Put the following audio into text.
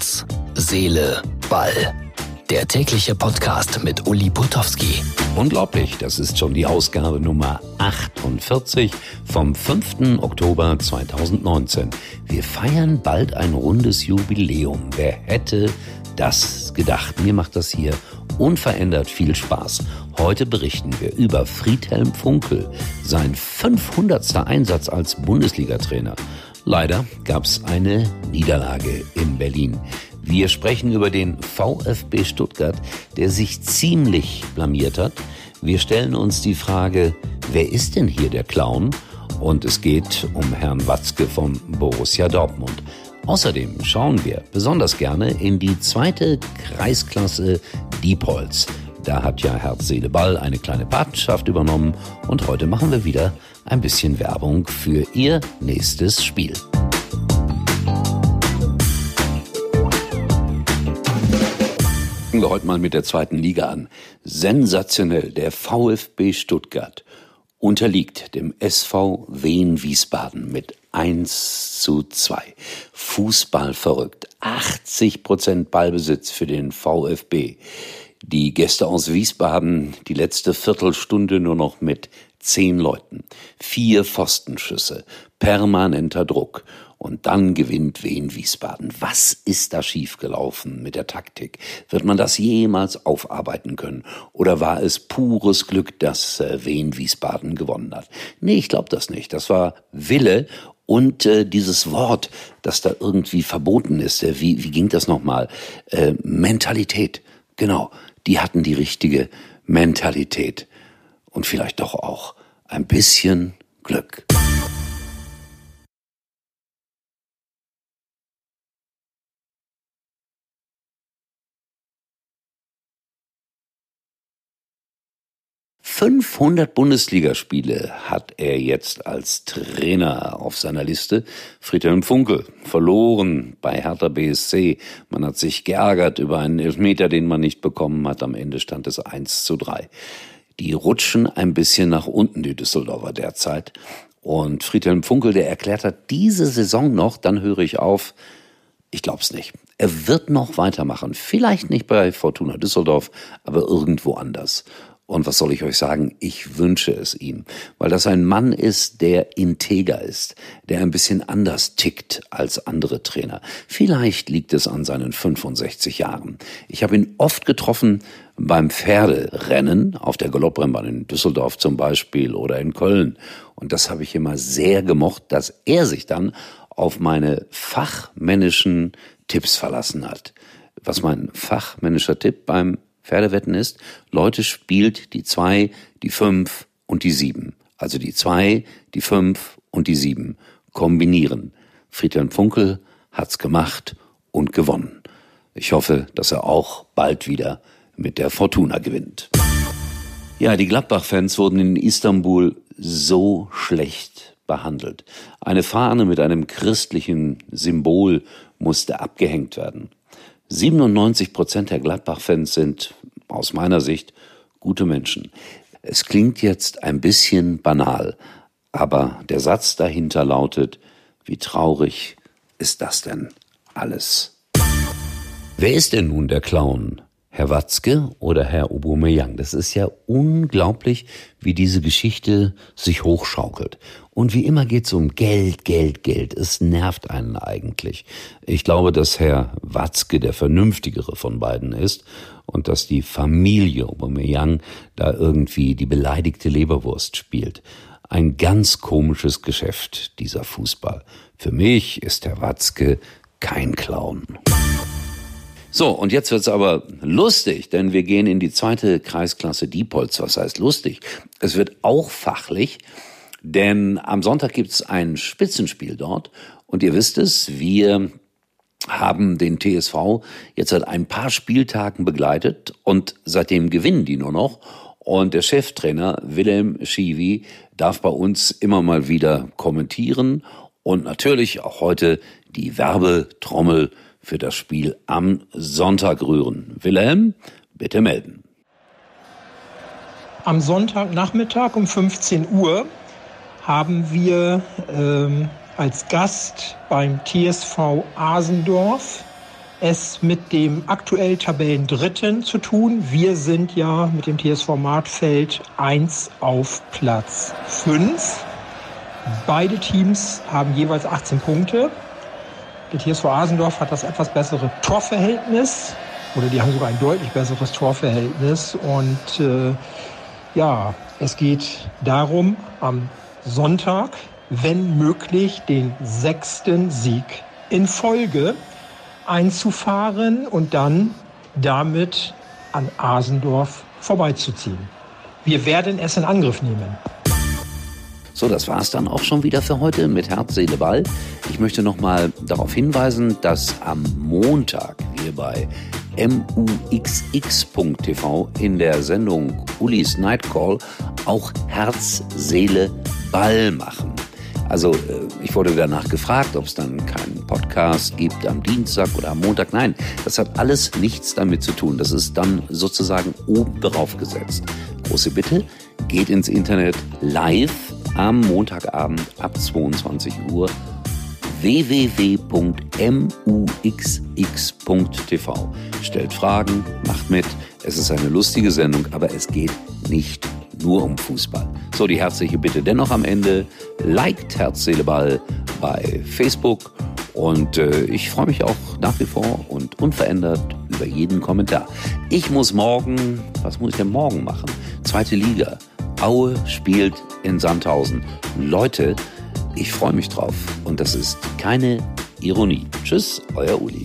Herz, Seele, Ball. Der tägliche Podcast mit Uli Putowski. Unglaublich, das ist schon die Ausgabe Nummer 48 vom 5. Oktober 2019. Wir feiern bald ein rundes Jubiläum. Wer hätte das gedacht? Mir macht das hier unverändert viel Spaß. Heute berichten wir über Friedhelm Funkel, sein 500. Einsatz als Bundesliga-Trainer. Leider gab es eine Niederlage Berlin. Wir sprechen über den VfB Stuttgart, der sich ziemlich blamiert hat. Wir stellen uns die Frage, wer ist denn hier der Clown? Und es geht um Herrn Watzke von Borussia Dortmund. Außerdem schauen wir besonders gerne in die zweite Kreisklasse Diepholz. Da hat ja Herz, Seele, Ball eine kleine Patenschaft übernommen und heute machen wir wieder ein bisschen Werbung für ihr nächstes Spiel. Fangen wir heute mal mit der zweiten Liga an. Sensationell, der VfB Stuttgart unterliegt dem SV Wien Wiesbaden mit 1 zu 2. Fußball verrückt. 80 Prozent Ballbesitz für den VfB. Die Gäste aus Wiesbaden die letzte Viertelstunde nur noch mit zehn Leuten. Vier Pfostenschüsse. Permanenter Druck. Und dann gewinnt Wien Wiesbaden. Was ist da schiefgelaufen mit der Taktik? Wird man das jemals aufarbeiten können? Oder war es pures Glück, dass äh, Wien Wiesbaden gewonnen hat? Nee, ich glaube das nicht. Das war Wille und äh, dieses Wort, das da irgendwie verboten ist. Äh, wie, wie ging das nochmal? Äh, Mentalität. Genau. Die hatten die richtige Mentalität. Und vielleicht doch auch ein bisschen Glück. 500 Bundesligaspiele hat er jetzt als Trainer auf seiner Liste. Friedhelm Funkel verloren bei Hertha BSC. Man hat sich geärgert über einen Elfmeter, den man nicht bekommen hat. Am Ende stand es 1 zu 3. Die rutschen ein bisschen nach unten, die Düsseldorfer derzeit. Und Friedhelm Funkel, der erklärt hat, diese Saison noch, dann höre ich auf. Ich glaub's nicht. Er wird noch weitermachen. Vielleicht nicht bei Fortuna Düsseldorf, aber irgendwo anders. Und was soll ich euch sagen? Ich wünsche es ihm, weil das ein Mann ist, der integer ist, der ein bisschen anders tickt als andere Trainer. Vielleicht liegt es an seinen 65 Jahren. Ich habe ihn oft getroffen beim Pferderennen auf der Galopprennbahn in Düsseldorf zum Beispiel oder in Köln. Und das habe ich immer sehr gemocht, dass er sich dann auf meine fachmännischen Tipps verlassen hat. Was mein fachmännischer Tipp beim Pferdewetten ist, Leute spielt die zwei, die fünf und die sieben. Also die zwei, die fünf und die sieben. Kombinieren. Friedhelm Funkel hat's gemacht und gewonnen. Ich hoffe, dass er auch bald wieder mit der Fortuna gewinnt. Ja, die Gladbach-Fans wurden in Istanbul so schlecht behandelt. Eine Fahne mit einem christlichen Symbol musste abgehängt werden. 97 Prozent der Gladbach-Fans sind aus meiner Sicht gute Menschen. Es klingt jetzt ein bisschen banal, aber der Satz dahinter lautet, wie traurig ist das denn alles? Wer ist denn nun der Clown? Herr Watzke oder Herr Aubameyang. Das ist ja unglaublich, wie diese Geschichte sich hochschaukelt. Und wie immer geht es um Geld, Geld, Geld. Es nervt einen eigentlich. Ich glaube, dass Herr Watzke der vernünftigere von beiden ist und dass die Familie Aubameyang da irgendwie die beleidigte Leberwurst spielt. Ein ganz komisches Geschäft, dieser Fußball. Für mich ist Herr Watzke kein Clown. So, und jetzt wird's aber lustig, denn wir gehen in die zweite Kreisklasse Diepholz. Was heißt lustig? Es wird auch fachlich, denn am Sonntag gibt's ein Spitzenspiel dort. Und ihr wisst es, wir haben den TSV jetzt seit ein paar Spieltagen begleitet und seitdem gewinnen die nur noch. Und der Cheftrainer Wilhelm Schiwi darf bei uns immer mal wieder kommentieren und natürlich auch heute die Werbetrommel für das Spiel am Sonntag rühren. Wilhelm, bitte melden. Am Sonntagnachmittag um 15 Uhr haben wir ähm, als Gast beim TSV Asendorf es mit dem aktuell Tabellendritten zu tun. Wir sind ja mit dem TSV Martfeld 1 auf Platz 5. Beide Teams haben jeweils 18 Punkte. Der TSV Asendorf hat das etwas bessere Torverhältnis oder die haben sogar ein deutlich besseres Torverhältnis. Und äh, ja, es geht darum, am Sonntag, wenn möglich, den sechsten Sieg in Folge einzufahren und dann damit an Asendorf vorbeizuziehen. Wir werden es in Angriff nehmen. So, das war es dann auch schon wieder für heute mit Herz, Seele, Ball. Ich möchte nochmal darauf hinweisen, dass am Montag wir bei muxx.tv in der Sendung Ulis Nightcall auch Herz, Seele, Ball machen. Also äh, ich wurde danach gefragt, ob es dann keinen Podcast gibt am Dienstag oder am Montag. Nein, das hat alles nichts damit zu tun. Das ist dann sozusagen oben drauf gesetzt. Große Bitte, geht ins Internet live am Montagabend ab 22 Uhr www.muxx.tv. Stellt Fragen, macht mit. Es ist eine lustige Sendung, aber es geht nicht nur um Fußball. So, die herzliche Bitte dennoch am Ende. Liked Herz, Ball bei Facebook. Und äh, ich freue mich auch nach wie vor und unverändert über jeden Kommentar. Ich muss morgen, was muss ich denn morgen machen? Zweite Liga. Aue spielt in Sandhausen. Leute, ich freue mich drauf. Und das ist keine Ironie. Tschüss, euer Uli.